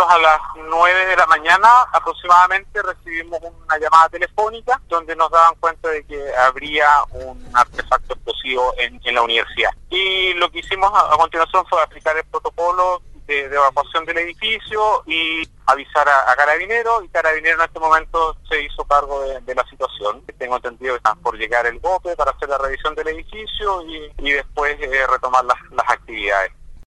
Nosotros a las 9 de la mañana aproximadamente recibimos una llamada telefónica donde nos daban cuenta de que habría un artefacto explosivo en, la universidad. Y lo que hicimos a, continuación fue aplicar el protocolo de, evacuación del edificio y avisar a, Carabinero y Carabinero en este momento se hizo cargo de, la situación. Tengo entendido que están por llegar el GOPE para hacer la revisión del edificio y, después eh, retomar las actividades.